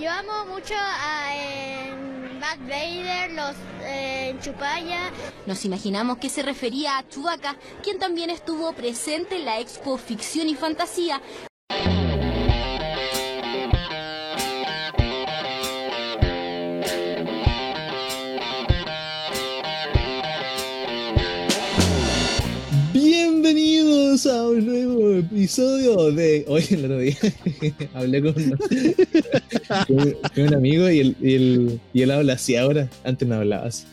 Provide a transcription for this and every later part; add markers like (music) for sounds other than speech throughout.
Yo amo mucho a Bad Vader, los eh, Chupaya. Nos imaginamos que se refería a Chewbacca, quien también estuvo presente en la Expo Ficción y Fantasía. Bienvenidos a un nuevo episodio de. Oye, el otro día hablé con, con- (laughs) con un amigo y él, y, él, y él habla así ahora. Antes no hablaba así.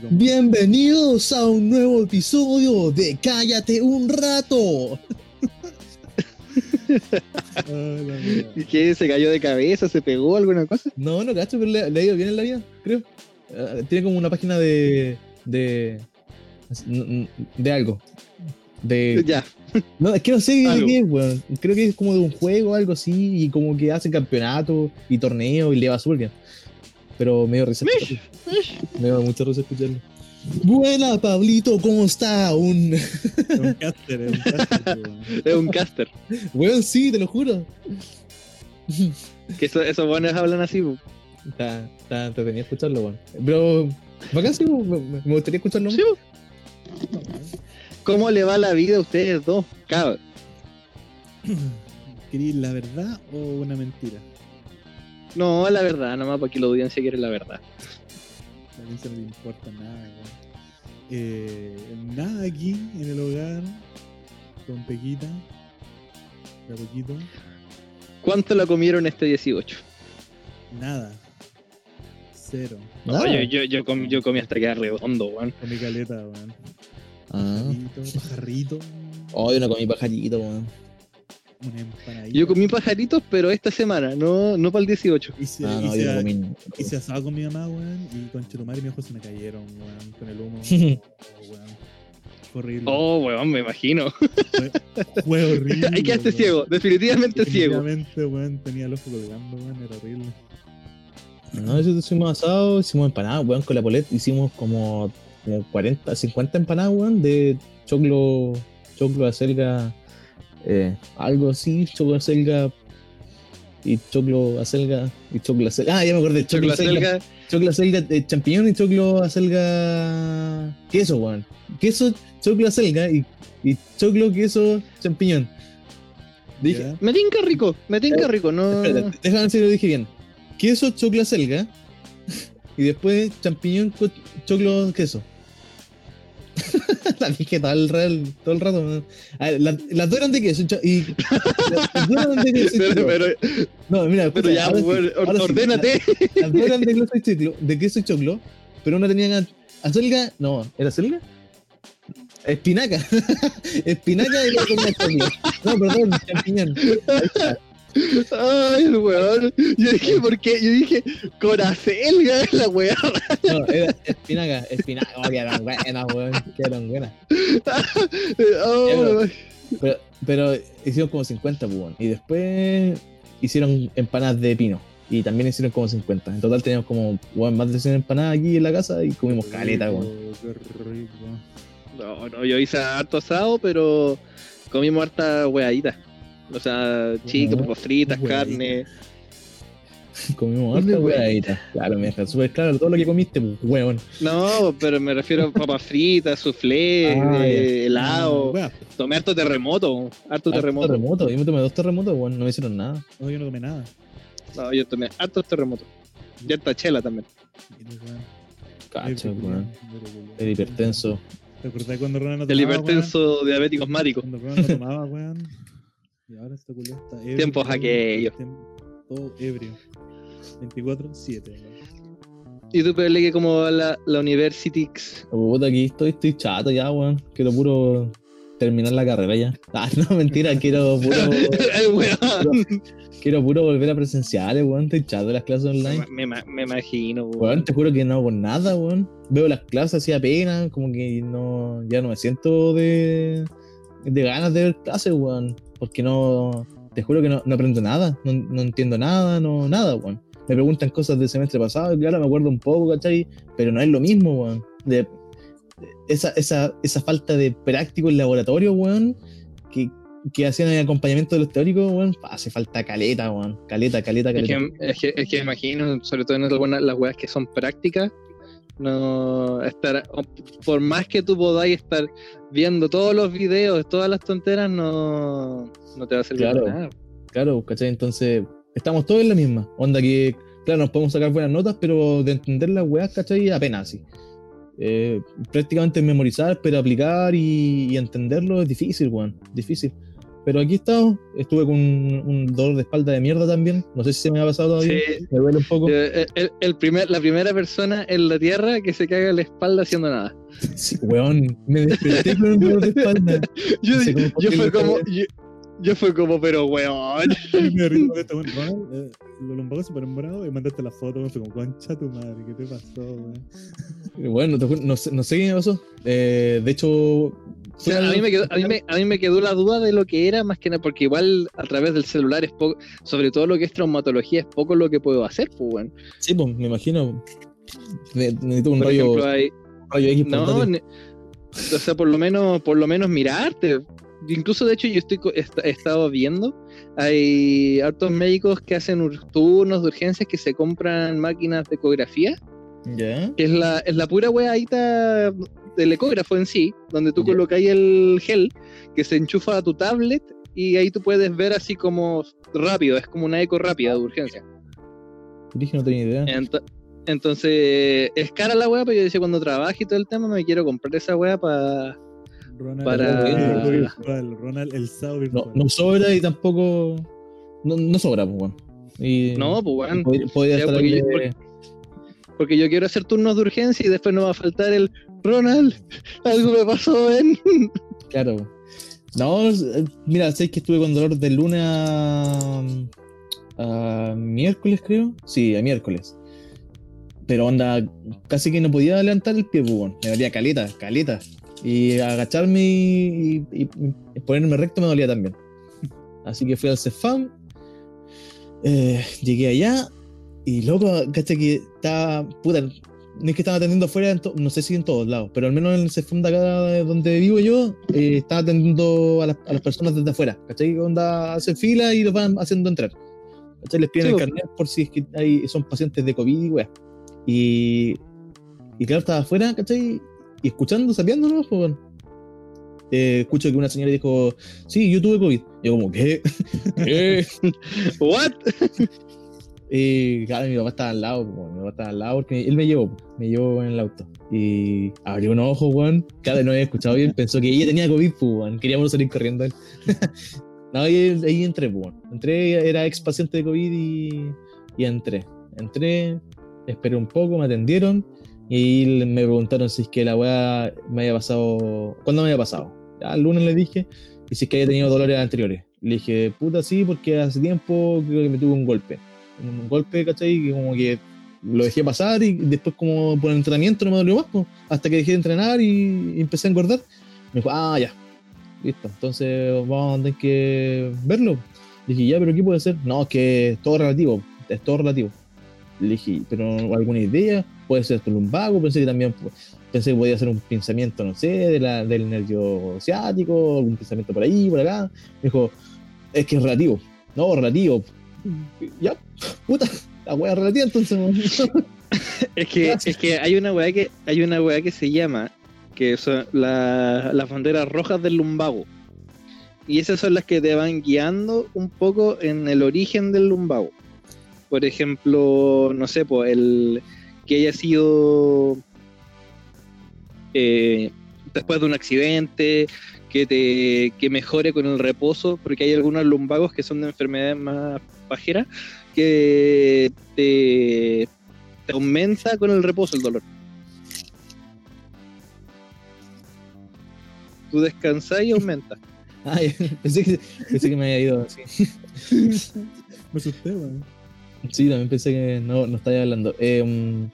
Como- Bienvenidos a un nuevo episodio de Cállate un rato. (laughs) Ah. ¿Y qué? ¿Se cayó de cabeza? ¿Se pegó alguna cosa? No, no cacho, pero le, le ha ido bien en la vida, creo. Ah, tiene como una página de. de. de algo. De, (laughs) Ya. No, es que no sé de qué es, weón. Creo que es como de un juego o algo así, y como que hacen campeonatos y torneos y le va súper bien. Pero medio risa. Me da mucha risa escucharlo. Buena, Pablito, ¿cómo está? Un. (laughs) Es un caster, es un caster. (laughs) weón. Es un caster. Weón, sí, te lo juro. Que eso- esos buenos hablan así. po. Está, está entretenido escucharlo, weón. Pero. Bacán, sí, me, me- me gustaría escucharlo. Sí. ¿Cómo le va la vida a ustedes dos? Cabrón. (clears throat) ¿Queréis la verdad o una mentira? No, la verdad, nomás porque la audiencia quiere la verdad. A mí se no le importa nada, weón. Eh, nada aquí en el hogar, con Pequita, de a poquito, ¿Cuánto la comieron este 18? nada. Cero. No, Nada. yo, yo, yo, comí, yo comí hasta quedar redondo, weón. Con mi caleta, weón. Ah. Pajarito, pajarrito. Oh, yo no comí pajarito, weón. Una empanadita. Yo comí pajaritos, pero esta semana, no, no para el 18. Hice, Ah, no, hice, yo no comí. hice asado con mi mamá, weón, y con Chetumar y mi ojo se me cayeron, weón, con el humo. (laughs) Oh, weón. Fue horrible. Oh, weón, me imagino. Fue, fue horrible. (laughs) Ahí quedaste ciego, definitivamente ciego. Definitivamente, weón, tenía el ojo colgando, weón, era horrible. No, eso hicimos asado, hicimos empanadas, weón, con la polet. Hicimos como, como 40, 50 empanadas, weón, de choclo, choclo, acelga, eh, algo así, choclo, acelga y choclo, acelga y choclo, acelga. Ah, ya me acordé, choclo, Choclo acelga, acelga. choclo, acelga, eh, champiñón y choclo, acelga, queso, weón. Queso, choclo, acelga y, y choclo, queso, champiñón. Dije, ¿Ya? Me tinca rico, me tinca rico, no. Espérate, déjame ver si lo dije bien. Queso, choclo, selga. Y después champiñón, choclo, queso. (laughs) la dije todo el, real- todo el rato. ver, la- las dos eran de queso. Y, las dos eran de queso. Pero, pero, no, mira, pero ya, ahora or- sí. ordénate. Las dos eran de queso y choclo, de queso y choclo. Pero una tenía acelga. No, ¿era selga? Espinaca. (laughs) Espinaca y la choclo. No, perdón, champiñón. Ay, el weón. Yo dije, ¿por qué? Yo dije, Coracelga es (laughs) la weá. No, era espinaca, espinaca. Oh, que eran buenas, weón. Que eran buenas. Oh, Pero, pero hicieron como 50, pues, weón. Y después hicieron empanadas de pino. Y también hicieron como 50. En total teníamos como weón, más de 100 empanadas aquí en la casa y comimos caleta, weón. Rico, Qué rico. No, no, yo hice harto asado, pero comimos harta weadita. O sea, chicas, papas fritas, carne. (laughs) Comimos harta weadita. Claro, me deja súper claro todo lo que comiste, pues, weón. No, pero me refiero a papas fritas, soufflé, Ah, eh, helado. Weá, Tomé harto terremoto, harto Harto terremoto. terremoto. Yo me tomé dos terremotos, weón. No me hicieron nada. no, yo no tomé nada. No, yo tomé hartos terremotos. Y harta chela también. Cacho, weón. El hipertenso. ¿Te acordás cuando Ronald no El tomaba, hipertenso diabético asmático. Cuando Ronald no tomaba, weón. Y ahora está culo está ebrio. Tiempos todo- aquellos. Todo ebrio. 24-7, weón. ¿Y tú, Pele, cómo va la, la Universitix? Puta, aquí estoy, estoy chato ya, weón. Quiero puro terminar la carrera ya. (laughs) Ah, no, mentira, quiero (laughs) puro. Quiero puro volver a presenciales, weón. Estoy chato de las clases online. Me, me- me imagino, weón. Weón, te juro que no hago nada, weón. Veo las clases así apenas, como que no, ya no me siento de, de ganas de ver clases, weón. Porque no, te juro que no, no aprendo nada, no, no entiendo nada, no, nada, weón. Me preguntan cosas del semestre pasado claro, me acuerdo un poco, ¿cachai? Pero no es lo mismo, weón. De, esa, esa, esa falta de práctico en laboratorio, weón, que, que hacían el acompañamiento de los teóricos, weón, hace falta caleta, weón. Caleta, caleta, Es caleta. que, es, que, es que imagino, sobre todo en algunas las weas que son prácticas, no estar, por más que tú podáis estar viendo todos los videos, todas las tonteras, no, no te va a servir Claro. nada. Claro, ¿cachai? Entonces, estamos todos en la misma. Onda que, claro, nos podemos sacar buenas notas, pero de entender las weas, ¿cachai? Apenas, sí. Eh, prácticamente memorizar, pero aplicar y, y entenderlo es difícil, weón. Difícil. Pero aquí estamos. Estuve con un, un dolor de espalda de mierda también. No sé si se me ha pasado todavía. Sí. Me duele un poco. Eh, El, el primer, la primera persona en la tierra que se caga la espalda haciendo nada. Sí, weón. Me desperté con un dolor de espalda. (laughs) Yo, No sé cómo yo fue como, yo, yo fue como, pero weón. (laughs) me esta, weón. Ronald, eh, los lumbagos se ponen bravos y mandaste la foto. Fue como, concha tu madre, ¿qué te pasó, weón? Bueno, no sé qué me pasó. Eh, de hecho, A, mí me quedó, a, mí me, a mí me quedó la duda de lo que era, más que nada, porque igual a través del celular es poco, sobre todo lo que es traumatología, es poco lo que puedo hacer, pues, weón. Sí, pues, me imagino. Ne- Necesito un Por rayo, ejemplo, hay, rayo X no, ne- o sea, por lo menos, por lo menos mirarte. Incluso, de hecho, yo estoy he estado viendo, hay hartos médicos que hacen ur- turnos de urgencias que se compran máquinas de ecografía, Ya. que es la, es la pura weadita del ecógrafo en sí, donde tú Ya. colocáis el gel que se enchufa a tu tablet y ahí tú puedes ver así como rápido, es como una eco rápida de urgencia. Dije, no tenía idea. Ento- entonces, es cara la wea, pero yo decía cuando trabaje y todo el tema, me quiero comprar esa wea para... Ronald, Para- el virtual, Ronald, el SAO No, virtual. no sobra y tampoco. No, no sobra, pues, weón. Y- No, pues weón. podría, estar porque ahí yo- de- Porque yo quiero hacer turnos de urgencia y después no va a faltar el Ronald, algo me pasó, ven. Claro. No, eh, mira, sé que estuve con dolor de lunes a, a miércoles, creo. Sí, a miércoles. Pero onda, casi que no podía levantar el pie, pues, weón. Me dolía caleta, caleta. Y agacharme y, y- ponerme recto me dolía también. Así que fui al Cefam. eh, llegué allá. Y loco, caché que estaba. Puta, es que estaba atendiendo afuera, no sé si en todos lados, pero al menos en de acá de donde vivo yo, eh, estaba atendiendo a las, a las personas desde afuera. ¿Cachai? Onda, hacen fila y los van haciendo entrar. ¿Cachai? Les piden Sí, el carnet por si es que hay, son pacientes de COVID y weá. Y, y claro, estaba afuera, ¿cachai? Y escuchando, sapeándonos, pues, bueno. Eh, escucho que una señora dijo, sí, yo tuve COVID. Yo como, ¿qué? ¿Qué? (laughs) (laughs) What? Y claro, mi papá estaba al lado, weón. mi papá estaba al lado porque él me llevó, me llevó en el auto. Y abrió unos ojos, weón. Claro, no había escuchado bien, pensó que ella tenía COVID, weón. Queríamos salir corriendo. (laughs) no, y ahí entré, weón. Entré, era ex paciente de COVID y, y entré. Entré, esperé un poco, me atendieron y me preguntaron si es que la weá me había pasado. ¿Cuándo me había pasado? Ya, el lunes le dije, y si es que había tenido dolores anteriores. Le dije, puta, sí, porque hace tiempo creo que me tuve un golpe un golpe, ¿cachai? Que como que lo dejé pasar y después como por el entrenamiento no me dolió más, pues, hasta que dejé de entrenar y, empecé a engordar. Me dijo, ah, ya, listo, entonces vamos a tener que verlo. Le dije, ya, pero ¿qué puede ser? No, es que es todo relativo, es todo relativo. Le dije, pero ¿alguna idea? Puede ser tu lumbago, pensé que también pensé que podía ser un pensamiento, no sé, de la, del nervio ciático, algún pensamiento por ahí, por acá. Me dijo, es que es relativo. No, relativo. Ya, puta, la wea relativa entonces. Es que, es que hay una weá que hay una weá que se llama que son la- las banderas rojas del lumbago. Y esas son las que te van guiando un poco en el origen del lumbago. Por ejemplo, no sé, pues el que haya sido eh, después de un accidente, que te que mejore con el reposo, porque hay algunos lumbagos que son de enfermedades más pajeras que te, te aumenta con el reposo el dolor. Tú descansas y aumenta. (laughs) Ay, pensé que, pensé que me había ido así. Me asusté, weón. Sí, también pensé que no, no estaba hablando. Eh, um,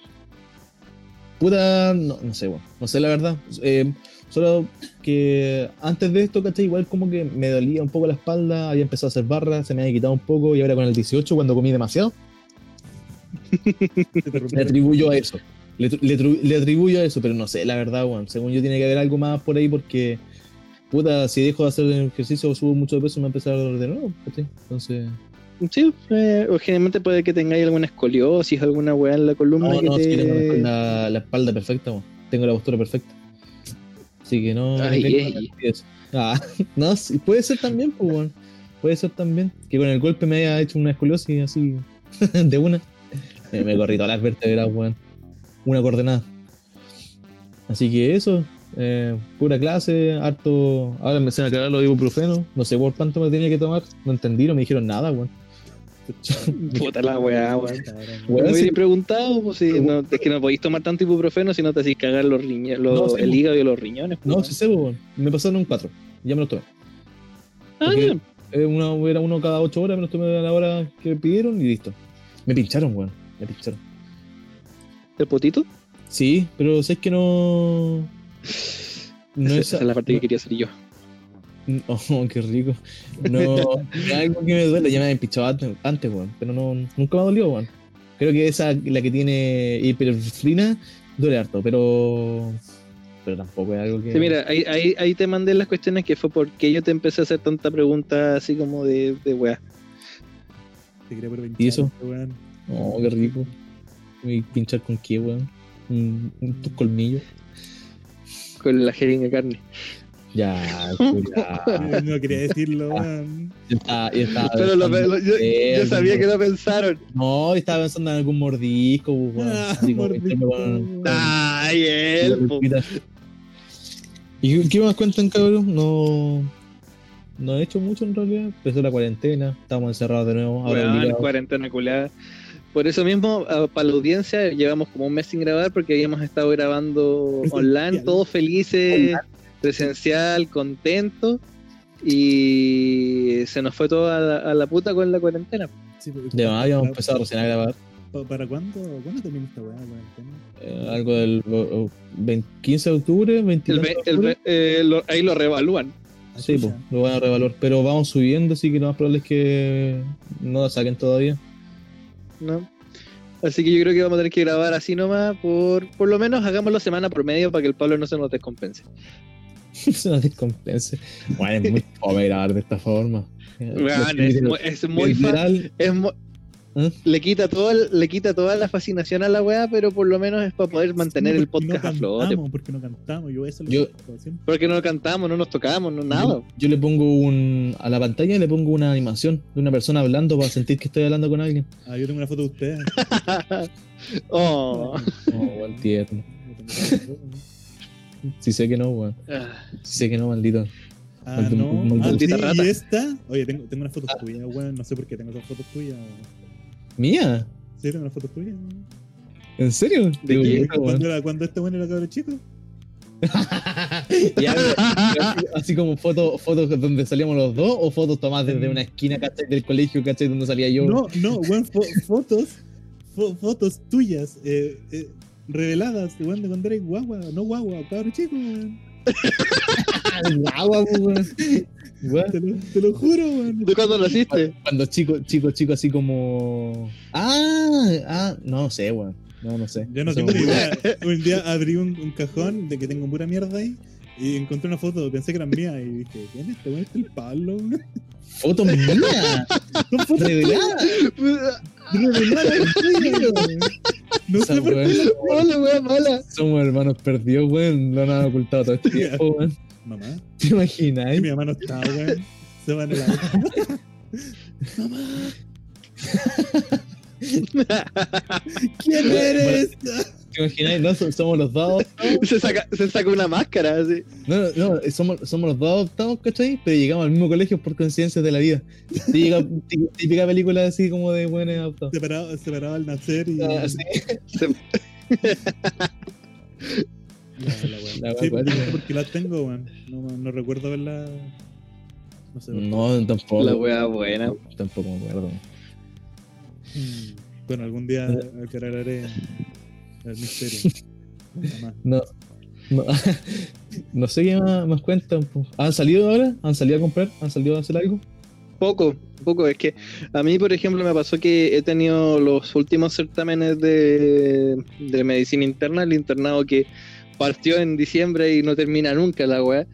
puta, no, no sé, bueno, no sé la verdad. Eh, solo que antes de esto, ¿cachai? Igual como que me dolía un poco la espalda, había empezado a hacer barras, se me había quitado un poco y ahora con el 18, cuando comí demasiado, (laughs) le atribuyo a eso. Le, le atribuyo a eso, pero no sé, la verdad, weón. Según yo tiene que haber algo más por ahí porque puta, si dejo de hacer ejercicio o subo mucho de peso, me va a empezar a doler de nuevo, ¿cachai? Entonces, Sí, eh, o generalmente puede que tengáis alguna escoliosis, alguna weá en la columna no, que no, te... tengo la, la espalda perfecta, weón. tengo la postura perfecta. Así que no. Ay, eso. Ah, (laughs) no, puede ser también, pues, weón. Puede ser también que con el golpe me haya hecho una escoliosis así (laughs) de una. Eh, me corrí todas las vértebras, weón. Una coordenada. Así que eso, eh, pura clase, harto. Ahora me hacen aclarar los ibuprofenos. No sé por cuánto me tenía que tomar. No entendí, no me dijeron nada, weón. (laughs) Puta la weá, weón. Me sí, hubiera preguntado, pues, si no, es que no podéis tomar tanto ibuprofeno si no te hacís cagar los riñones, No, sí, el pues. hígado y los riñones. pues, no, weón. sí sé, weón. Me pasaron un 4. Ya me los tomé. Ah. Eh, uno, era uno cada 8 horas, me los tomé a la hora que pidieron y listo. Me pincharon, weón. Me pincharon. ¿El potito? Sí, pero sé que no. No esa, es. esa es la parte que quería hacer yo. (laughs) Oh, qué rico. No, (laughs) algo que me duele, ya me habían pinchado antes, weón. Pero no, nunca me ha dolido, weón. Creo que esa, la que tiene hiperfrina, duele harto, pero. Pero tampoco es algo que. Sí, mira, ahí, ahí, ahí te mandé las cuestiones que fue porque yo te empecé a hacer tanta pregunta así como de, de weá. Te quería por ¿Y eso? weón. Oh, qué rico. ¿Y pinchar con qué, weón? Un, un tus colmillos. Con la jeringa de carne. Ya, (laughs) culiao. No quería decirlo, weón. Yo estaba- yo estaba Pero lo- yo, sabía que lo pensaron. No, estaba pensando en algún mordisco, weón. Ah, con- Ay, él, pulpita. ¿Y qué más cuentan, cabrón? No. No he hecho mucho en realidad. Empezó la cuarentena, estamos encerrados de nuevo. Ahora cuarentena culiada. Por eso mismo, a- para la audiencia, llevamos como un mes sin grabar porque habíamos estado grabando online, todos felices, presencial, contentos. Y se nos fue todo a la, a la puta con la cuarentena. Sí, porque- De más, habíamos para- empezado recién a grabar. pa- ¿Para cuándo? ¿Cuándo termina esta weá, cuarentena? eh, algo del oh, oh, 20 15 de octubre, 20 El de ve- el octubre. ve- eh, lo- ahí lo revalúan. Ah, Sí, pues, lo van a revaluar. Pero vamos subiendo, así que lo más probable es que no la saquen todavía. ¿no? Así que yo creo que vamos a tener que grabar así nomás, por, por lo menos hagámoslo semana por medio para que el Pablo no se nos descompense. (laughs) Nos descompense. Bueno, es muy (laughs) fome grabar de esta forma. Es, es muy fácil. Literal, Es mu- ¿Eh? le quita todo el- le quita toda la fascinación a la weá, pero por lo menos es para poder mantener Sí, el podcast no a flote. cantamos, Porque no cantamos, yo eso Yo-. Porque no cantamos, no nos tocamos, no nada. Yo, yo le pongo un. A la pantalla le pongo una animación de una persona hablando para sentir que estoy hablando con alguien. Ah, yo tengo una foto de ustedes. (laughs) Oh. Oh, weón, tierno. Si sé que no, weón. Ah, Si sé que no, maldito. Ah, no. Ah, maldita sí, rata. ¿Y esta? Oye, tengo, tengo una foto tuya, weón. No sé por qué tengo esas fotos tuyas. ¿Mía? Sí, tengo una foto tuya. weón. ¿En serio? ¿De Qué era, cuando este weón era cabrón chico. (laughs) Ya, pero- así, así como fotos fotos donde salíamos los dos o fotos tomadas desde una esquina, ¿cachai? Del colegio, ¿cachai? Donde salía yo. No, no, weón, fo- fotos. fo- fotos tuyas. Eh, eh, reveladas, weón, de cuando eres guagua. No guagua, cabrón chico, weón. (laughs) agua, weón. Weón. Te lo, te lo juro, weón. ¿De cuándo naciste? Cuando chico, chico, chico, así como. Ah, ah, no sé, weón. No, no sé. Yo no sé, tengo ni idea. Un día abrí un, un cajón de que tengo pura mierda ahí y encontré una foto, pensé que eran mías y dije, ¿quién es este weón? ¿Este es el Pablo? weón? Son fotos Reveladas. reveladas tuyas, weón. No sé por weón. qué. Hola, weá, mala. Somos hermanos perdidos, weón. Lo han ocultado todo este tiempo, weón. Mamá, ¿Te imaginas? que mi mamá no está, weón. Se van a la. ¿Quién eres? ¿Te imagináis? No, so- somos los dos. se, saca, se saca una máscara así. No, no, no, somos, somos los dos adoptados, ¿cachai? Pero llegamos al mismo colegio por coincidencias de la vida. Típica, tí- típica película así como de buenos adoptados. Separado, separado al nacer y. Ah, sí. La. La weá Sí, cuática. no sé por qué las tengo, weón. No, no recuerdo verla. No sé. No, tampoco. La wea buena. Tampoco me acuerdo. Mm, Bueno, algún día aclararé el misterio. (laughs) Nunca más. No. No, (laughs) no sé qué más, más cuentan. ¿Han salido ahora? ¿Han salido a comprar? ¿Han salido a hacer algo? Poco, poco. Es que a mí, por ejemplo, me pasó que he tenido los últimos certámenes de, de medicina interna, el internado que partió en diciembre y no termina nunca la weá.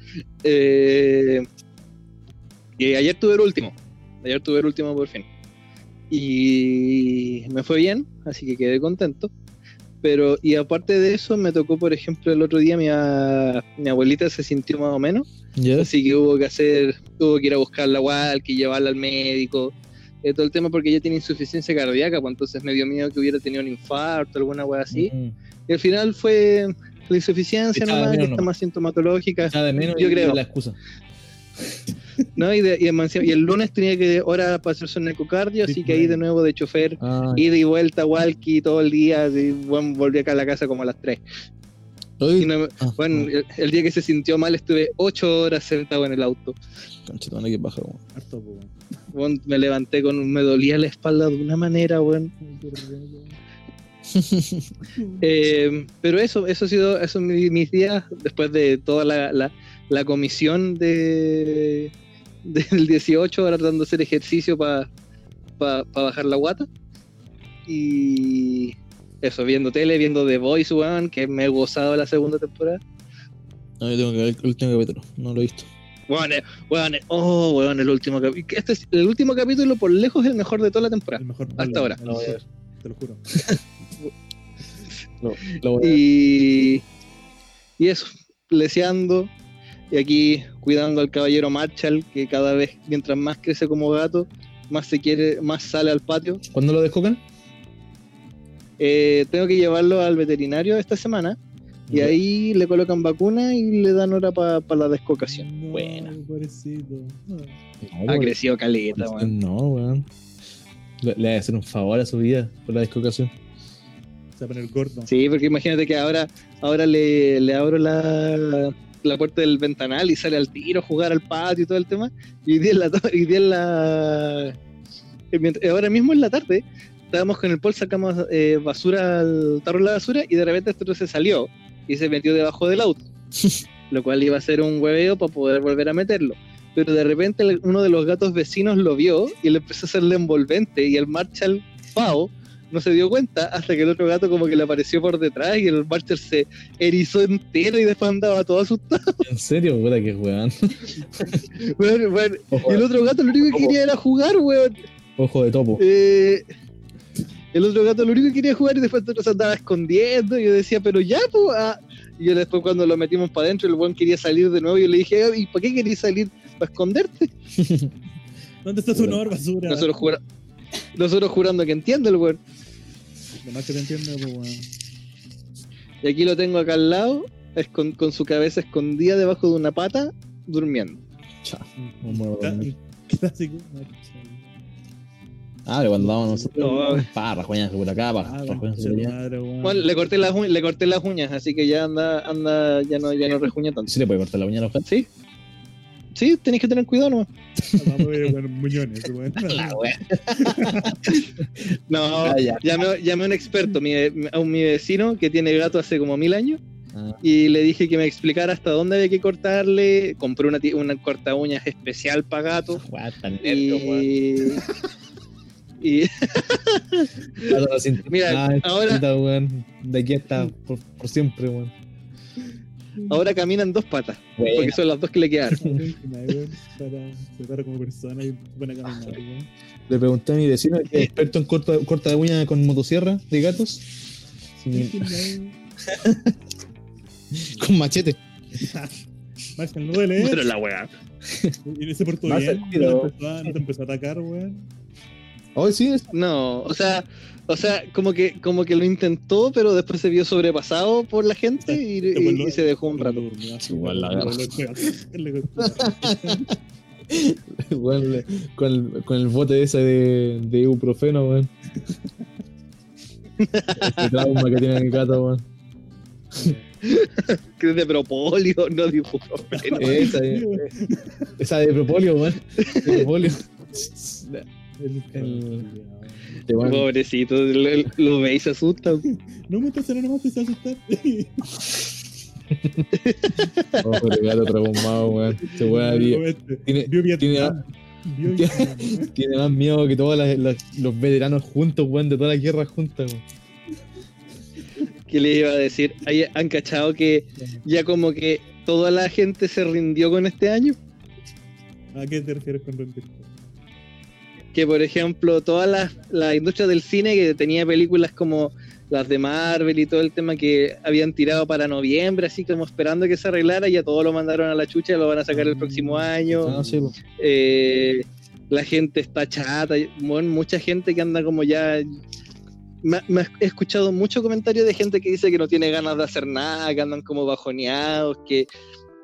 Eh, y ayer tuve el último. Ayer tuve el último por fin. Y me fue bien, así que quedé contento. Pero, y aparte de eso, me tocó, por ejemplo, el otro día mi, a- mi abuelita se sintió más o menos. Así que hubo que hacer, hubo que ir a buscarla igual, que llevarla al médico, eh, todo el tema porque ella tiene insuficiencia cardíaca, pues entonces me dio miedo que hubiera tenido un infarto, alguna weá así. Mm. Y al final fue la insuficiencia nomás, que está más sintomatológica, Yo creo. la excusa. (laughs) ¿no? Y, de- y encima- y el lunes tenía que hora para hacerse un ecocardio, así que ahí de nuevo de chofer, Ah, ida y vuelta, walkie todo el día, y, bueno, volví acá a la casa como a las 3. Oye, Y no me- ah, bueno, el, el día que se sintió mal estuve 8 horas sentado en el auto. Weón. Harto. Bueno, me levanté con, me dolía la espalda de una manera, bueno. (laughs) Eh, pero eso, eso ha sido, eso mi- mis días después de toda la, la- la comisión de del 18, ahora tratando de hacer ejercicio para bajar la guata. Y eso, viendo tele, viendo The Voice, weón, que me he gozado la segunda temporada. No, yo tengo que ver el último capítulo, no lo he visto. Weón, eh, weón, eh, oh, weón, el último capítulo. Este es el último capítulo, por lejos, el mejor de toda la temporada. El mejor Hasta ahora. el Lo voy a mejor, ver. Te lo juro. (laughs) Lo, lo voy a ver. Y, y eso, leseando. Y aquí cuidando al caballero Marshall, que cada vez, mientras más crece como gato, más se quiere, más sale al patio. ¿Cuándo lo descocan? Eh, tengo que llevarlo al veterinario esta semana. Y ahí le colocan vacuna y le dan hora para la descocación. No, Buena. Pobrecito. No. Ha crecido caleta, weón. No, weón. Le, le voy a hacer un favor a su vida por la descocación. Se va a poner gordo. Sí, porque imagínate que ahora, ahora le, le abro la, la puerta del ventanal y sale al tiro a jugar al patio y todo el tema. Y hoy día en la, hoy día en la eh, mient- ahora mismo en la tarde estábamos con el Paul, sacamos eh, basura al tarro de la basura y de repente este otro se salió y se metió debajo del auto. (laughs) lo cual iba a ser un hueveo para poder volver a meterlo. Pero de repente uno de los gatos vecinos lo vio y le empezó a hacerle envolvente y el Marshall Fao no se dio cuenta hasta que el otro gato como que le apareció por detrás y el Marshall se erizó entero y después andaba todo asustado. (laughs) ¿En serio? Puta que weón. Weón. Ojo, Y el otro gato lo único que quería era jugar, weón. ojo de topo. Eh, el otro gato lo único que quería jugar y después el otro se andaba escondiendo. Y yo decía, pero ya, pues. ah. Y yo después cuando lo metimos para adentro, el weón quería salir de nuevo. Y yo le dije, "Ah, ¿y para qué querías salir? ¿Para esconderte? (laughs) ¿Dónde está su honor, basura? Nosotros, jura- nosotros jurando que entiende el weón. Lo más que te entiendo, pues, weón. Y aquí lo tengo acá al lado, escon- con su cabeza escondida debajo de una pata, durmiendo. Cha, no muero Cla- dormir. Clásico. Ah, pero cuando vamos nosotros. No. Pa, rajuñas por acá, pa, rajuñas concha por tu allá. madre, weón. Bueno, le corté las uñas, le corté las uñas, así que ya anda, anda, ya no, ya no rejuña tanto. ¿Sí le puede cortar la uña a los gatos? ¿Sí? Sí, tenéis que tener cuidado nomás. (laughs) Vamos a ver, muñones. (laughs) (laughs) No, Ah, ya. llamé, llamé a un experto, mi, a un- mi vecino que tiene gato hace como mil años, Ah, y le dije que me explicara hasta dónde había que cortarle. Compré una, una corta uñas especial para gato. wea, tan nervio, weón. Y, Mira, ah, ahora-. De aquí hasta por, por siempre, weón. Ahora camina en dos patas, Bueno, porque son las dos que le quedaron. (laughs) weón, Para tratar como persona y buena caminar, weón. le pregunté a mi vecino, que es experto en corta, corta de uña con motosierra de gatos. Sí, (laughs) con machete. (laughs) Marshall, no duele, ¿eh? Pero la weá. Y no se portó Marshall, bien. pero- No te empezó a- no te empezó a atacar, weón. Hoy sí, es- No, o sea, o sea, como que, como que lo intentó, pero después se vio sobrepasado por la gente y, Después y- lo- y se dejó un rato. Igual la (laughs) le- con, el, con el bote ese de, de ibuprofeno, weón. Este trauma que tiene el gato, weón. (laughs) Que es de propolio, no de ibuprofeno. Esa, eh, esa de propolio, weón. De propolio. (laughs) el- El- weón, Pobrecito, lo, lo ve y se asusta. No me estás nomás te (laughs) a asustar. ojo de gato traumado, weón. Este weón Este, tiene, tiene, (laughs) tiene más miedo que todos los veteranos juntos, weón, de todas las guerras juntas, weón. ¿Qué les iba a decir? Ahí ¿Han cachado que ya como que toda la gente se rindió con este año? ¿A qué te refieres con rendir? Que por ejemplo, toda la, la industria del cine que tenía películas como las de Marvel y todo el tema que habían tirado para noviembre, así como esperando que se arreglara, ya todo lo mandaron a la chucha, lo van a sacar el próximo año. Ah, sí. Eh, la gente está chata, bueno, mucha gente que anda como ya... Me, me he escuchado muchos comentarios de gente que dice que no tiene ganas de hacer nada, que andan como bajoneados, que,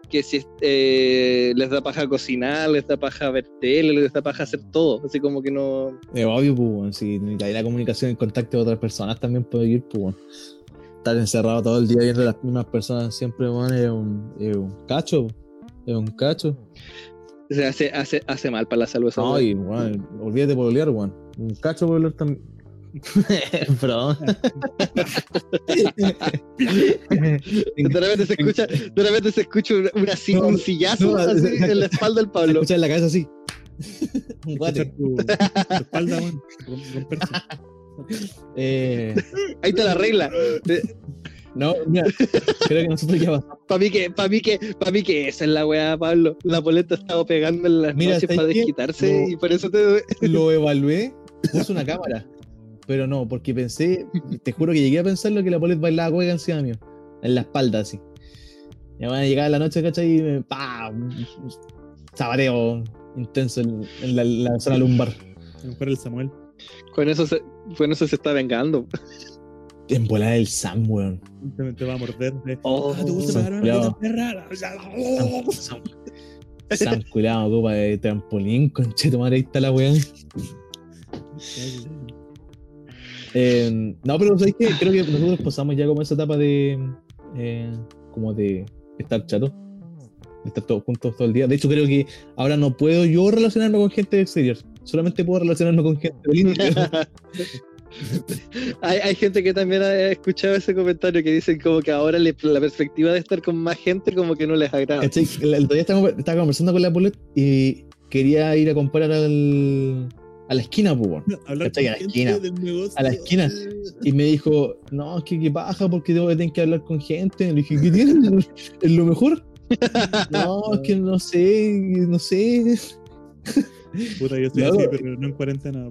que si eh, les da paja cocinar, les da paja ver tele, les da paja hacer todo, así como que no... Es obvio, pues. Si necesitáis la comunicación y el contacto de otras personas también puede ir, pues. Estar encerrado todo el día viendo a las mismas personas siempre, weón, es un, es un cacho. Es un cacho. O sea, hace, hace, hace mal para la salud esa No, weá. y, weón, olvídate por olear, weón. Un cacho por olear también. Bro. De repente se escucha, de repente se escucha una, una No, un sillazo no, así en la espalda del Pablo. Escucha en la cabeza así. Un guate. tu, tu espalda, Romperse. Eh, Ahí está la regla. no, mira, creo que nosotros ya pasamos. Para mí que, para mí que, para mí que esa es la weá, Pablo. La polenta ha estado pegando en las Mira, noches ¿sabes para desquitarse No. y por eso te Lo evalué, puse una cámara. Pero no, porque pensé, (laughs) te juro que llegué a pensarlo que la Polet bailaba cueca encima mío. En la espalda, así. Ya van a llegar a la noche, ¿cachai? Y me, pa, un sabateo intenso en, en la, la zona lumbar. A lo mejor el Samuel. con eso se, con eso se está vengando. En volada del Sam, weón. Te, te va a morder. de, Oh, ah, ¿te gusta Sam pegar una perra? Sam, Sam, Sam culado, copa de trampolín, concheto madre, ahí está la weón. Eh, no, pero ¿sabes qué? Creo que nosotros pasamos ya como esa etapa de. eh, como de estar chato. De estar todos juntos todo el día. De hecho, creo que ahora no puedo yo relacionarme con gente de exterior. Solamente puedo relacionarme con gente del interior. (laughs) (laughs) hay, hay gente que también ha escuchado ese comentario que dicen como que ahora le- la perspectiva de estar con más gente como que no les agrada. El, el otro día estaba, estaba conversando con la Polet y quería ir a comprar al, a la esquina, pues, (laughs) A la gente esquina. del negocio. A la esquina. (laughs) Y me dijo, no, es que qué paja porque tengo que tener que hablar con gente. Le dije, ¿qué tienes? (laughs) ¿Es lo mejor? No, es que no sé, no sé. Puta, yo estoy No, así, pero no en cuarentena.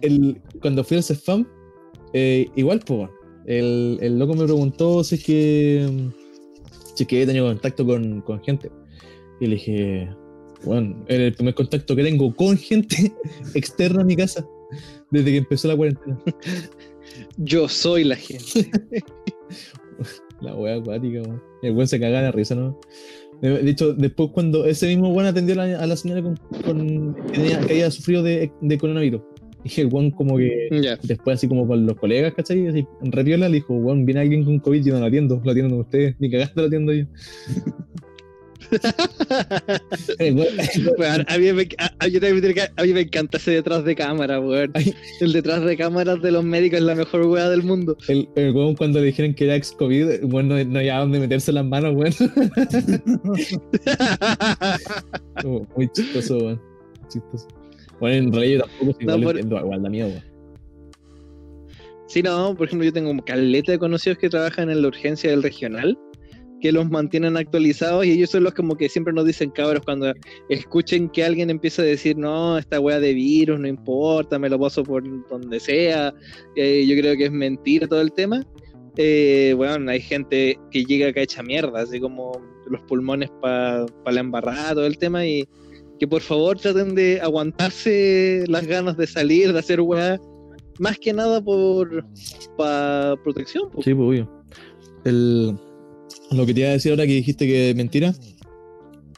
El, cuando fui al CEFAM, eh, igual, pues, el, el loco me preguntó si es que, si es que he tenido contacto con, con gente. Y le dije, bueno, era el primer contacto que tengo con gente (laughs) externa a mi casa desde que empezó la cuarentena. Yo soy la gente. (laughs) La wea acuática, weón. El weón se cagaba de risa, ¿no? De hecho, después cuando ese mismo weón atendió a la, a la señora con, con- que, tenía- que había sufrido de, de coronavirus. Y el weón como que después así como con los colegas, ¿cachai? Así, en repiola le dijo, weón, viene alguien con COVID, yo no lo atiendo, lo atienden ustedes, ni cagaste lo atiendo yo. (laughs) A, mí me, a, a- mí encanta ese detrás de cámara, weón. El detrás de cámaras de los médicos es la mejor weá del mundo. el, el weón cuando le dijeron que era ex-COVID, weón, no, no había dónde meterse las manos, weón. (laughs) Muy chistoso, weón. Chistoso. Bueno, en realidad yo tampoco, No, igual, por- igual da miedo, weón. Sí, no, por ejemplo, yo tengo como caleta de conocidos que trabajan en la urgencia del regional, que los mantienen actualizados y ellos son los como que siempre nos dicen, cabros, cuando escuchen que alguien empieza a decir, no, esta weá de virus, no importa, me lo paso por donde sea, eh, yo creo que es mentira todo el tema. Eh, bueno, hay gente que llega acá hecha mierda, así como los pulmones para la embarrada, todo el tema, y que por favor traten de aguantarse las ganas de salir, de hacer weá, más que nada por pa protección. po. Sí, pues obvio. El, lo que te iba a decir ahora que dijiste que es mentira.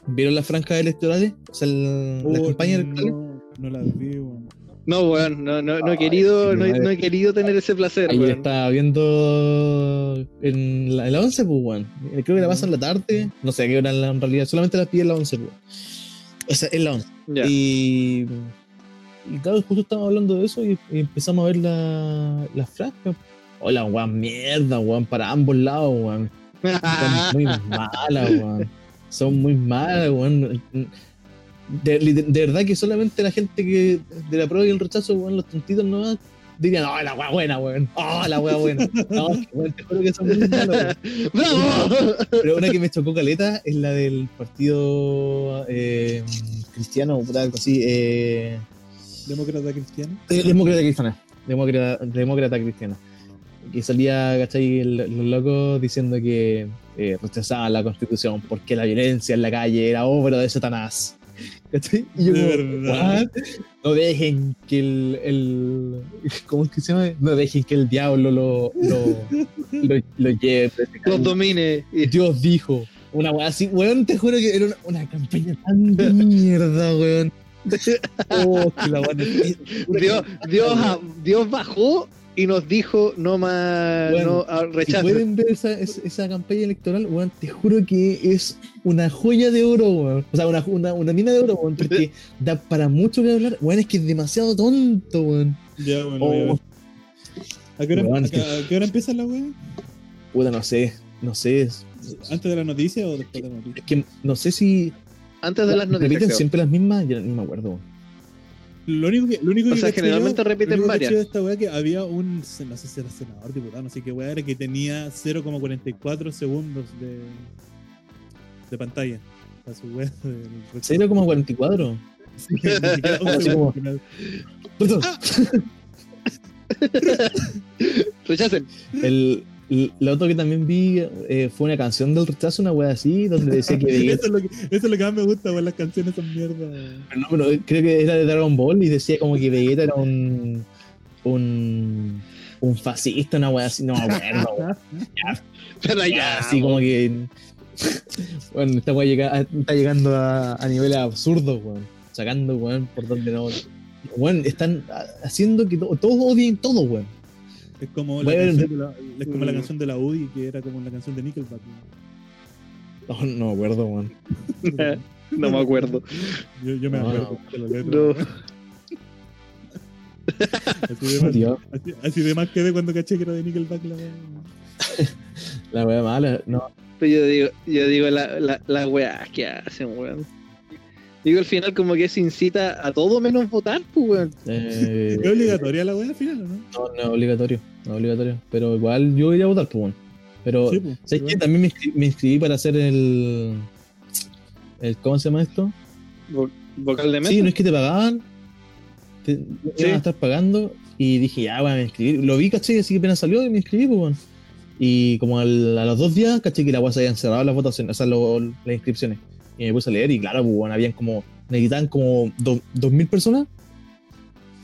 ¿Vieron las franjas electorales? O sea, el- las Oh, campañas electorales. no, no las vi, weón. No, weón, no, no, no he querido, no, he- madre. no he querido tener ese placer, weón. estaba viendo en la, en la 11, pues, weón. Eh, Creo que la pasan en la tarde. No sé a qué hora en, la- en realidad. Solamente la pide en la 11, pues. O sea, en la 11. Ya. Y, y claro, justo estábamos hablando de eso y, y empezamos a ver la- las franjas. Hola, weón, mierda, weón, para ambos lados, weón. Son muy (laughs) malas, weón. Son muy malas, weón. De, de- de verdad que solamente la gente que de la prueba y el rechazo, weón, los tontitos no dirían, oh, la wea buena, weón. Oh, la wea buena. (laughs) No, weón, te juro que son muy weón. ¡Bravo! Pero una que me chocó caleta es la del partido eh, cristiano, puta, algo así. Eh, Demócrata cristiano. eh, demócrata cristiana. Demócrata, demócrata cristiana. Que salía, ¿cachai? Los locos diciendo que eh, rechazaban la constitución porque la violencia en la calle era obra de Satanás. (laughs) ¿Cachai? Y yo De como, verdad. "What? No dejen que el, el. (laughs) ¿Cómo es que se llama? No dejen que el diablo lo, lo, lo, lo lleve. Los camino". domine. Y- Dios dijo. Una weá así, weón, te juro que era una, una campaña tan de mierda, weón. (laughs) Oh, que la Dios, Dios, Dios bajó y nos dijo no más Bueno, no, a- Si rechazo. pueden ver esa, es- esa campaña electoral, weón, te juro que es una joya de oro, weón. O sea, una, una, una mina de oro, weón, porque da para mucho que hablar. Weón, es que es demasiado tonto, weón. Ya, bueno. Oh, ¿A qué, hora, Weón, a qué- a qué hora empieza la weá? puta, no sé, no sé. Es, ¿Antes de la noticia o después de la noticia? es que no sé si Antes de las repiten noticias. siempre las mismas, ya ni me acuerdo, weón. Lo único que, lo único O que sea, generalmente yo- repiten lo que varias. de esta weá que había un, no sé si era senador, diputado, no sé qué weá era, que tenía 0,44 segundos de, de pantalla. Para su weá. del- 0,44. Sí, (laughs) como-. Rechacen. El, lo otro que también vi eh, fue una canción del rechazo, una wea así, donde decía que Vegeta, (laughs) Eso es, lo que, eso es lo que más me gusta, weón, las canciones son mierda. no, pero creo que era de Dragon Ball y decía como que Vegeta era un un, un fascista, una wea así, no me acuerdo, weón. (laughs) Pero Ya, ya. así como que bueno, esta wea llega- está llegando a, a niveles absurdos, weón. Sacando, weón, por donde no. Weón, están ah, haciendo que to- todos odien todo, weón. Es como, la Bueno, canción de la, es como la canción de la UDI, que era como la canción de Nickelback. No, no me acuerdo, weón. (laughs) No me acuerdo. Yo, yo me No, acuerdo de la letra. No. (laughs) Así, de más, Tío, así, así de más quedé cuando caché que era de Nickelback la weá. (laughs) la wea mala, no. Pero yo digo, yo digo la, la, la weá que hacen, weón. Digo, al final como que se incita a todo menos votar, pues, weón. Eh, ¿Es obligatoria la weá al final o no? No, no es obligatorio, no es obligatorio. Pero igual yo iría a votar, pues bueno. Pero, Sí, pues, ¿sabes qué? También me inscri- me inscribí para hacer el, el. ¿Cómo se llama esto? Vo- Vocal de mesa. Sí, no es que te pagaban. Te Sí. iban a estar pagando. Y dije, ya, bueno, me inscribí. Lo vi, caché, así que apenas salió y me inscribí, pues bueno. Y como al- a los dos días, caché que la guasa habían cerrado las votaciones, o sea, lo- las inscripciones. Y me puse a leer y claro, pues bueno, habían como. Necesitaban como do- dos mil personas.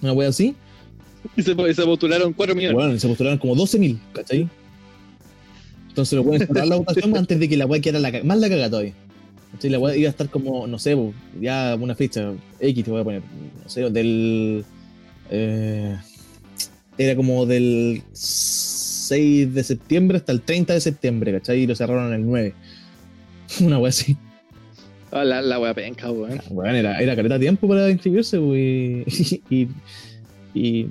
Una wea así. Y se, se postularon 4 millones. Bueno, se postularon como 12.000, ¿cachai? Entonces lo pueden cerrar la votación antes de que la weá quedara la, más la caga todavía. ¿Cachai? La weá iba a estar como, no sé, po, ya una fecha X te voy a poner, no sé, del. eh, era como del 6 de septiembre hasta el 30 de septiembre, ¿cachai? Y lo cerraron el 9. (laughs) Una weá así. Ah, la, la weá penca, weón. Weón, era, era careta tiempo para inscribirse, po, y, y,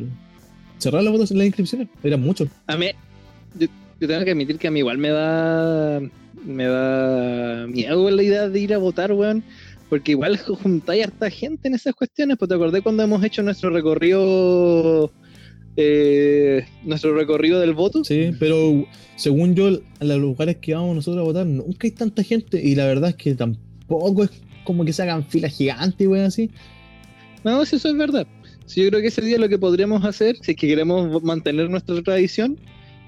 cerrar la votación, las inscripciones. Eran muchos. A mí, yo, yo tengo que admitir que a mí igual me da me da miedo la idea de ir a votar, weón. Porque igual (laughs) juntáis harta gente en esas cuestiones. Pues te acordé cuando hemos hecho nuestro recorrido eh, nuestro recorrido del voto. Sí, pero según yo, en los lugares que vamos nosotros a votar, nunca hay tanta gente. Y la verdad es que tampoco es como que se hagan filas gigantes, wey, así. No, si eso es verdad. Sí, yo creo que ese día lo que podríamos hacer, si es que queremos mantener nuestra tradición,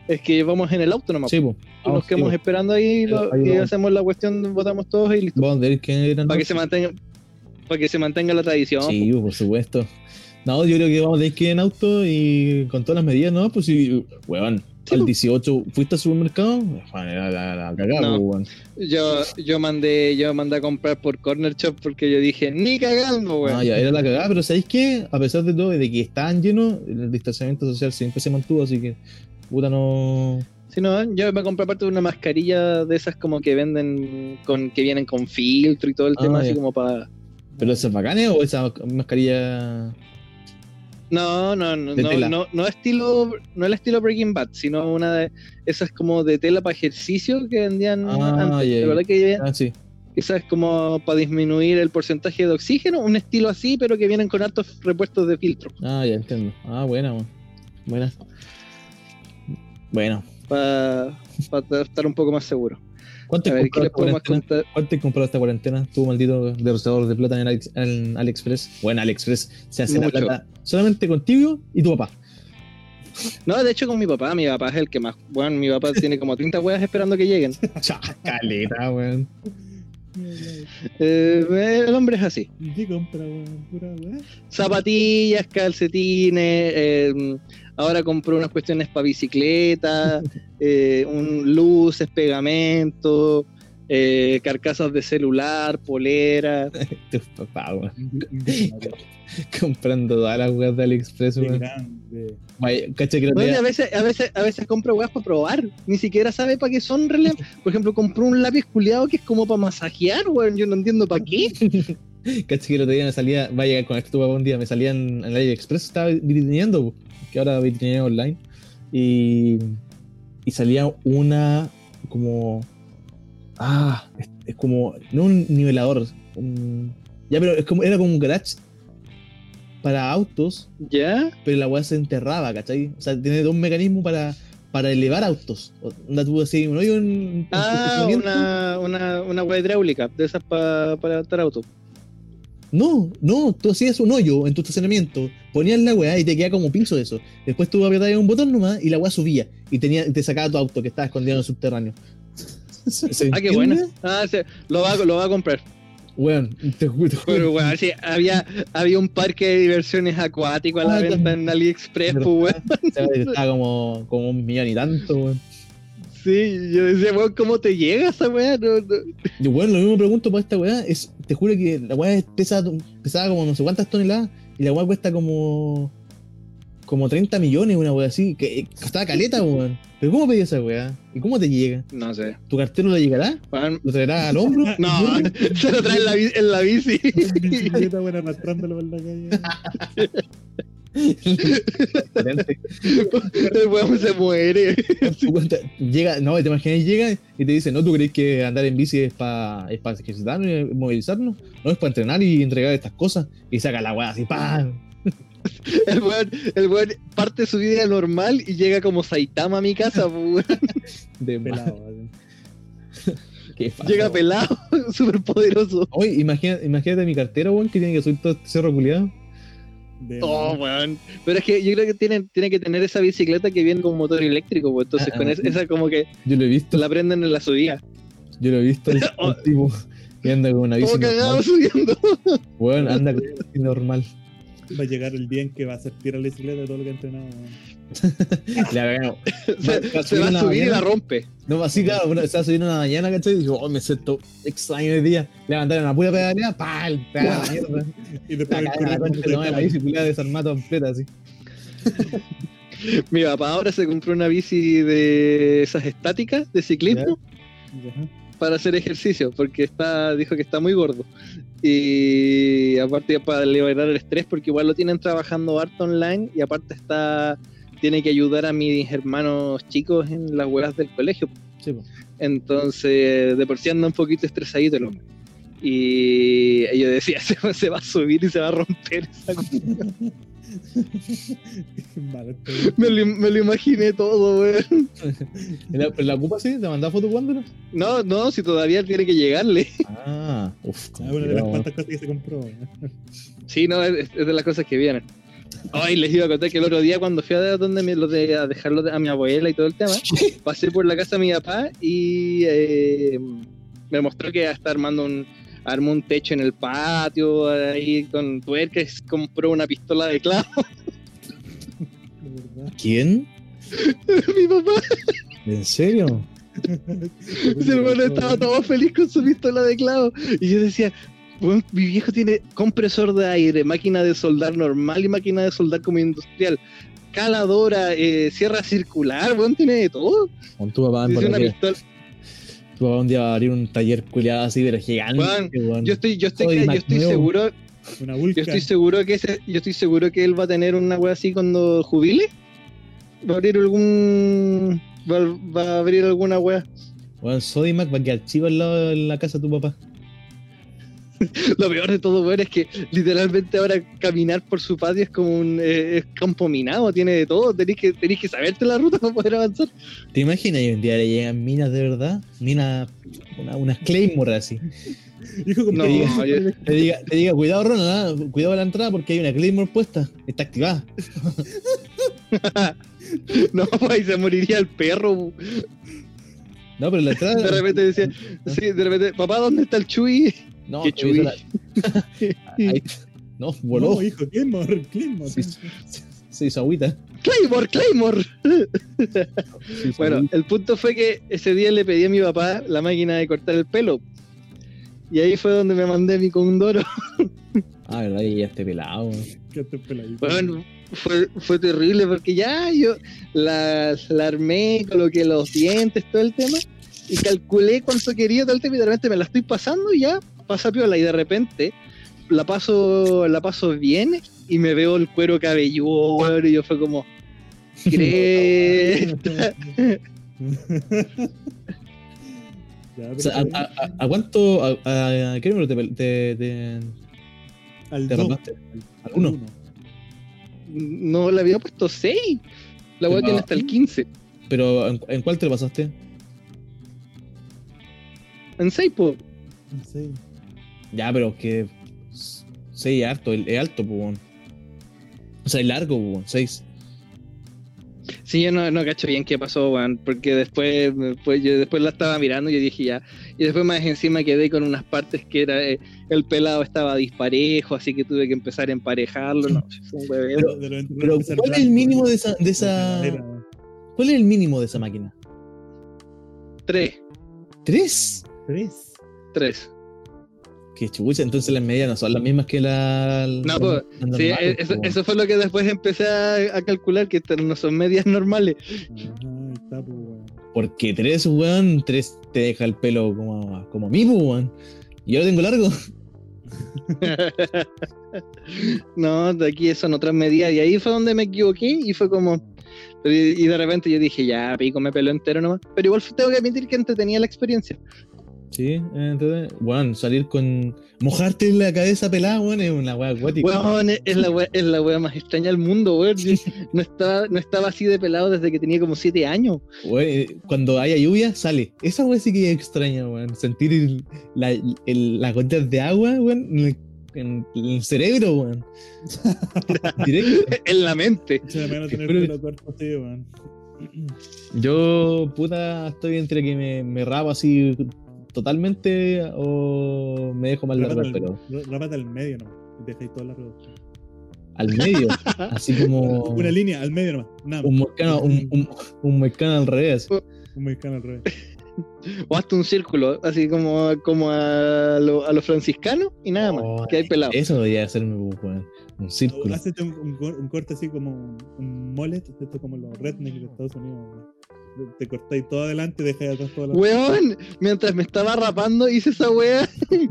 es que vamos en el auto nomás. Sí, pues. Y nos quedamos esperando ahí lo- Ahí y vamos. hacemos la cuestión, votamos todos y listo. Vamos. Para que se mantenga, para que se mantenga la tradición. Sí, por supuesto. No, yo creo que vamos que ir en auto y con todas las medidas, ¿no? Pues si, weón, Sí, al pues. 18 fuiste al supermercado, era la, la cagada, No. pues, weón. Yo, yo mandé, yo mandé a comprar por Corner Shop porque yo dije, ni cagando, weón. No, ya era la cagada, pero ¿sabéis qué? A pesar de todo, de que estaban llenos, el distanciamiento social siempre se mantuvo, así que, puta, no. Si no, yo me compré aparte de una mascarilla de esas como que venden con, que vienen con filtro y todo el Ah, tema, ya. así como para. ¿Pero esas bacanes o esa mascarilla.? No, no, no, no, no, no estilo, no el estilo Breaking Bad, sino una de esas como de tela para ejercicio que vendían Ah, antes. De ya. verdad que Ah, sí. esas como para disminuir el porcentaje de oxígeno, un estilo así, pero que vienen con altos repuestos de filtro. Ah, ya entiendo. Ah, buena, weón. Buenas. Bueno, para estar un poco más seguro. ¿Cuánto A has ver, ¿qué les comprado esta podemos cuarentena? contar? ¿Cuánto has comprado esta cuarentena? Tu maldito derrochador de plata en, Alex- en AliExpress. Bueno, AliExpress se hace la Mucho. plata solamente contigo y tu papá. No, de hecho con mi papá, mi papá es el que más. Bueno, mi papá tiene como 30 weas esperando que lleguen. (laughs) Caleta, weón. Eh, el hombre es así. ¿Y qué compra, weón? Pura weá. Zapatillas, calcetines, eh, ahora compró unas cuestiones para bicicleta, (laughs) eh, un, luces, pegamento, eh, carcasas de celular, polera. (laughs) Tu papá, weón. Qué (laughs) Comprando todas las weas de AliExpress, weón. grande. Vaya, cacha que no Bueno, a veces, a veces, a veces compra weas para probar. Ni siquiera sabe para qué son realmente. Por ejemplo, compró un lápiz culiado que es como para masajear, weón. Yo no entiendo para qué. Cacha que el otro día me salía, va a llegar con esto tu papá un día, me salía en, en AliExpress, estaba vitrineando, que ahora vitrineo online, y, y salía una como, ah, es, es como, no un nivelador, un- ya, pero es como, era como un garage para autos, ¿Ya? pero la weá se enterraba, ¿cachai? O sea, tiene dos mecanismos para, para elevar autos. Onda tú así, un hoyo en Ah, una, una, una hidráulica, de esas para levantar auto. No, no, tú hacías un hoyo en tu estacionamiento, ponías la weá y te quedaba como pincho eso. Después tú apretabas un botón nomás y la weá subía y tenía, te sacaba tu auto que estaba escondido en el subterráneo. ¿Se- (laughs) se Ah, qué buena. Ah, sí, lo va, lo va a comprar. Weón, te juro. Pero, weón, sí, había, había un parque de diversiones acuático a la Ah, venta en AliExpress, pues, weón. (laughs) Estaba como, como un millón y tanto, weón. Sí, yo decía, weón, ¿cómo te llega esa weá? No, no. Yo, weón, lo mismo pregunto para esta weá, es, te juro que la weá pesa, pesaba como no sé cuántas toneladas y la weá cuesta como como 30 millones, una weá así, que eh, costaba caleta, (laughs) weón. Pero ¿cómo pedí esa weá? ¿Y cómo te llega? No sé. ¿Tu cartero lo llegará? ¿Lo traerá al hombro? (laughs) no, (laughs) se lo trae en la, bi- en la bici. Bicicleta, weón, arrastrándolo por la calle. El weón se muere. Llega, no, te imaginas, llega y te dice, no, ¿tú crees que andar en bici es para es pa ejercitarnos y movilizarnos? No, es para entrenar y entregar estas cosas. Y saca la weá así, ¡pam! El weón, el weón parte su vida normal y llega como Saitama a mi casa, pues, weón. De Pelado. (laughs) Llega pelado, (laughs) súper poderoso. Oye, imagina, imagínate mi cartera, weón, que tiene que subir todo este cerro culiado. De- Oh, weón. Pero es que yo creo que tiene, tiene que tener esa bicicleta que viene con motor eléctrico, pues. Entonces Ah, con ah. es- esa como que Yo lo he visto, la prenden en la subida. yo lo he visto el, (laughs) Oh. tipo que anda con una bici cagado normal. subiendo. Weón, anda con una bici normal. Va a llegar el día en que va a hacer tirar la bicicleta de todo lo que ha entrenado. weón. (laughs) La cagamos. (laughs) Se, Va- va a se subir va a subir y la rompe. No, así, claro, bueno, estaba subiendo una mañana, ¿cachai? Y dijo, oh, me siento extraño hoy día. Levantaron una pura pedalea, ¡pal! (laughs) Mierda. Y después La la concha, no, la bici desarmada completa, así. Mi papá ahora se compró una bici de esas estáticas de ciclismo Ajá. para hacer ejercicio, porque está, dijo que está muy gordo. Y aparte para liberar el estrés, porque igual lo tienen trabajando harto online y aparte está tiene que ayudar a mis hermanos chicos en las huevas del colegio. Sí. Entonces, de por sí anda un poquito estresadito el hombre. Y yo decía, (laughs) se, va- se va a subir y se va a romper esa (laughs) este me, lo, me lo imaginé todo, weón. (laughs) ¿Y ¿La, la ocupa sí? ¿Te mandaba foto cuándo? No, no, si todavía tiene que llegarle. Ah, uff. Ah, una de las cuantas cosas que se compró. Sí, no, es, es de las cosas que vienen. Ay, les iba a contar que el otro día cuando fui a, donde me, lo de, a dejarlo a mi abuela y todo el tema, pasé por la casa de mi papá y eh, me mostró que está armando un armó un techo en el patio ahí con tuercas, compró una pistola de clavo. ¿Quién? (laughs) mi papá, ¿En serio? (laughs) ese hermano estaba todo feliz con su pistola de clavo. Y yo decía, "Weón, mi viejo tiene compresor de aire, máquina de soldar normal y máquina de soldar como industrial. Caladora, eh, sierra circular, weón, tiene de todo. Con tu papá en una pistola. Tu papá un día va a abrir un taller culiado así, pero gigante. Weón, weón. Yo estoy, yo estoy, Soy yo estoy seguro, Una yo estoy seguro que ese, yo estoy seguro que él va a tener una wea así cuando jubile. Va a abrir algún, va, va a abrir alguna wea. Weón, Sodimac va a quedar chivo al lado de la casa de tu papá. (laughs) Lo peor de todo, weón, es que literalmente ahora caminar por su patio es como un eh, es campo minado, tiene de todo, tenés que, tenés que saberte la ruta (laughs) para poder avanzar. ¿Te imaginas hoy en día le llegan minas de verdad? Minas, una, unas Claymore así. (laughs) Hijo como No, yo- Te diga, te diga cuidado, Ronald, ¿ah? cuidado a la entrada porque hay una Claymore puesta. Está activada. no, pues se moriría el perro. No, pero la entrada. De repente decía, sí, de repente, papá, ¿dónde está el Chuy? No, Qué chuy. la- (laughs) ahí- no, voló. No, hijo, Claymore, Claymore. Se hizo agüita. Claymore, Claymore. Hizo Bueno, agüita. el punto fue que ese día le pedí a mi papá la máquina de cortar el pelo. Y ahí fue donde me mandé mi condoro. (laughs) Ah, verdad, y ya esté pelado. te peladito. Bueno, fue, fue terrible porque ya yo la, la armé, coloqué los dientes, todo el tema, y calculé cuánto quería todo el tema y de repente me la estoy pasando y ya pasa piola y de repente la paso, la paso bien y me veo el cuero cabelludo, weón, y yo fue como, ¿crees? (laughs) Ya, O sea, ¿a, a- a- cuánto? A, a- a ¿Qué número te, te, te-. Al te dos, rapaste? al ¿Al uno? No le había puesto 6. La weá tiene hasta el 15. Pero ¿en, en cuál te lo pasaste? En 6, pues. Sí. Ya, pero es que 6 es harto, es alto, pues. O sea, es largo, pues, 6. Sí, yo no, no cacho bien qué pasó, weón, porque después, después yo después la estaba mirando y yo dije ya, y después más encima quedé con unas partes que era eh, el pelado estaba disparejo, así que tuve que empezar a emparejarlo, no, (laughs) un. Pero- Pero, empezar ¿cuál es el mínimo de esa, de esa. ¿Cuál es el mínimo de esa máquina? Tres, ¿Tres? Tres. tres. Qué chucha, entonces las medias no son las mismas que la. No, pues, las Sí, normales, eso, pues. eso fue lo que después empecé a, a calcular, que estas no son medias normales. Ajá, ahí está, pues, weón. Porque tres, weón, tres te deja el pelo como, como a mí, pues, weón. Y yo lo tengo largo. (laughs) no, de aquí son otras medidas, y ahí fue donde me equivoqué, y fue como... y de repente yo dije, ya, pico, me pelo entero nomás. Pero igual tengo que admitir que entretenía la experiencia. Sí, entonces, weón, salir con. Mojarte en la cabeza pelada, weón, es una weá acuática. Weón, es la wea, es la wea más extraña del mundo, weón. No estaba, no estaba así de pelado desde que tenía como 7 años. Weón, eh, cuando haya lluvia, sale. Esa weá sí que es extraña, weón. Sentir el- la, el- las gotas de agua, weón, en el, en el cerebro, weón. (laughs) Directo. en la mente. Echa de menos tener Pero- así, weón. Yo, puta, estoy entre que me, me rapo así totalmente o me dejo largo el pelo. Rápate al- medio nomás. Dejáis toda la producción. Al medio, (laughs) así como Una línea, al medio nomás. Nada. un moicano, un, un, al revés. Un mexicano al revés. (laughs) O hasta un círculo, así como, como a los a los franciscanos y nada más. Oh, que hay pelado. Eso debería hacerme un círculo. Hacete un, un cor- un corte así como un, un mullet, esto como los rednecks de Estados Unidos. Te cortáis todo adelante y dejáis atrás toda la. Weón, mientras me estaba rapando hice esa wea. (laughs)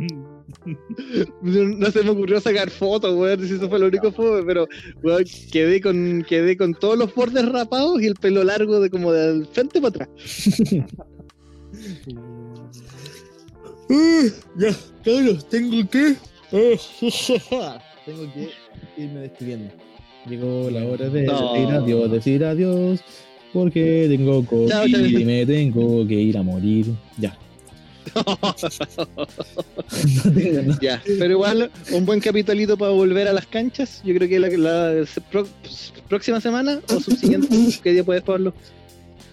No se me ocurrió sacar fotos, weón. si Eso fue lo único fue, pero weón, quedé con, quedé con todos los bordes rapados y el pelo largo de como del frente para atrás. (laughs) ya, cabros, tengo que. (laughs) tengo que irme despidiendo. Llegó la hora de No. decir adiós, decir adiós. Porque tengo COVID Chao, chao. y me tengo que ir a morir. Ya. no tengo, no. Ya, pero igual un buen capitolito para volver a las canchas. Yo creo que la, la pro- próxima semana o subsiguiente, ¿qué día puedes Pablo?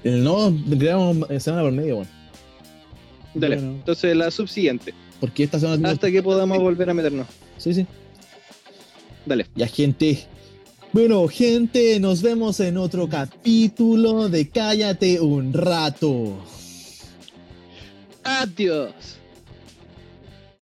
Eh, No, creamos semana por medio, weón. Dale, Bueno. entonces la subsiguiente, Porque esta semana tengo- hasta que podamos volver a meternos. Sí, sí. Dale. Ya, gente. Bueno, gente, nos vemos en otro capítulo de Cállate un rato. Adiós.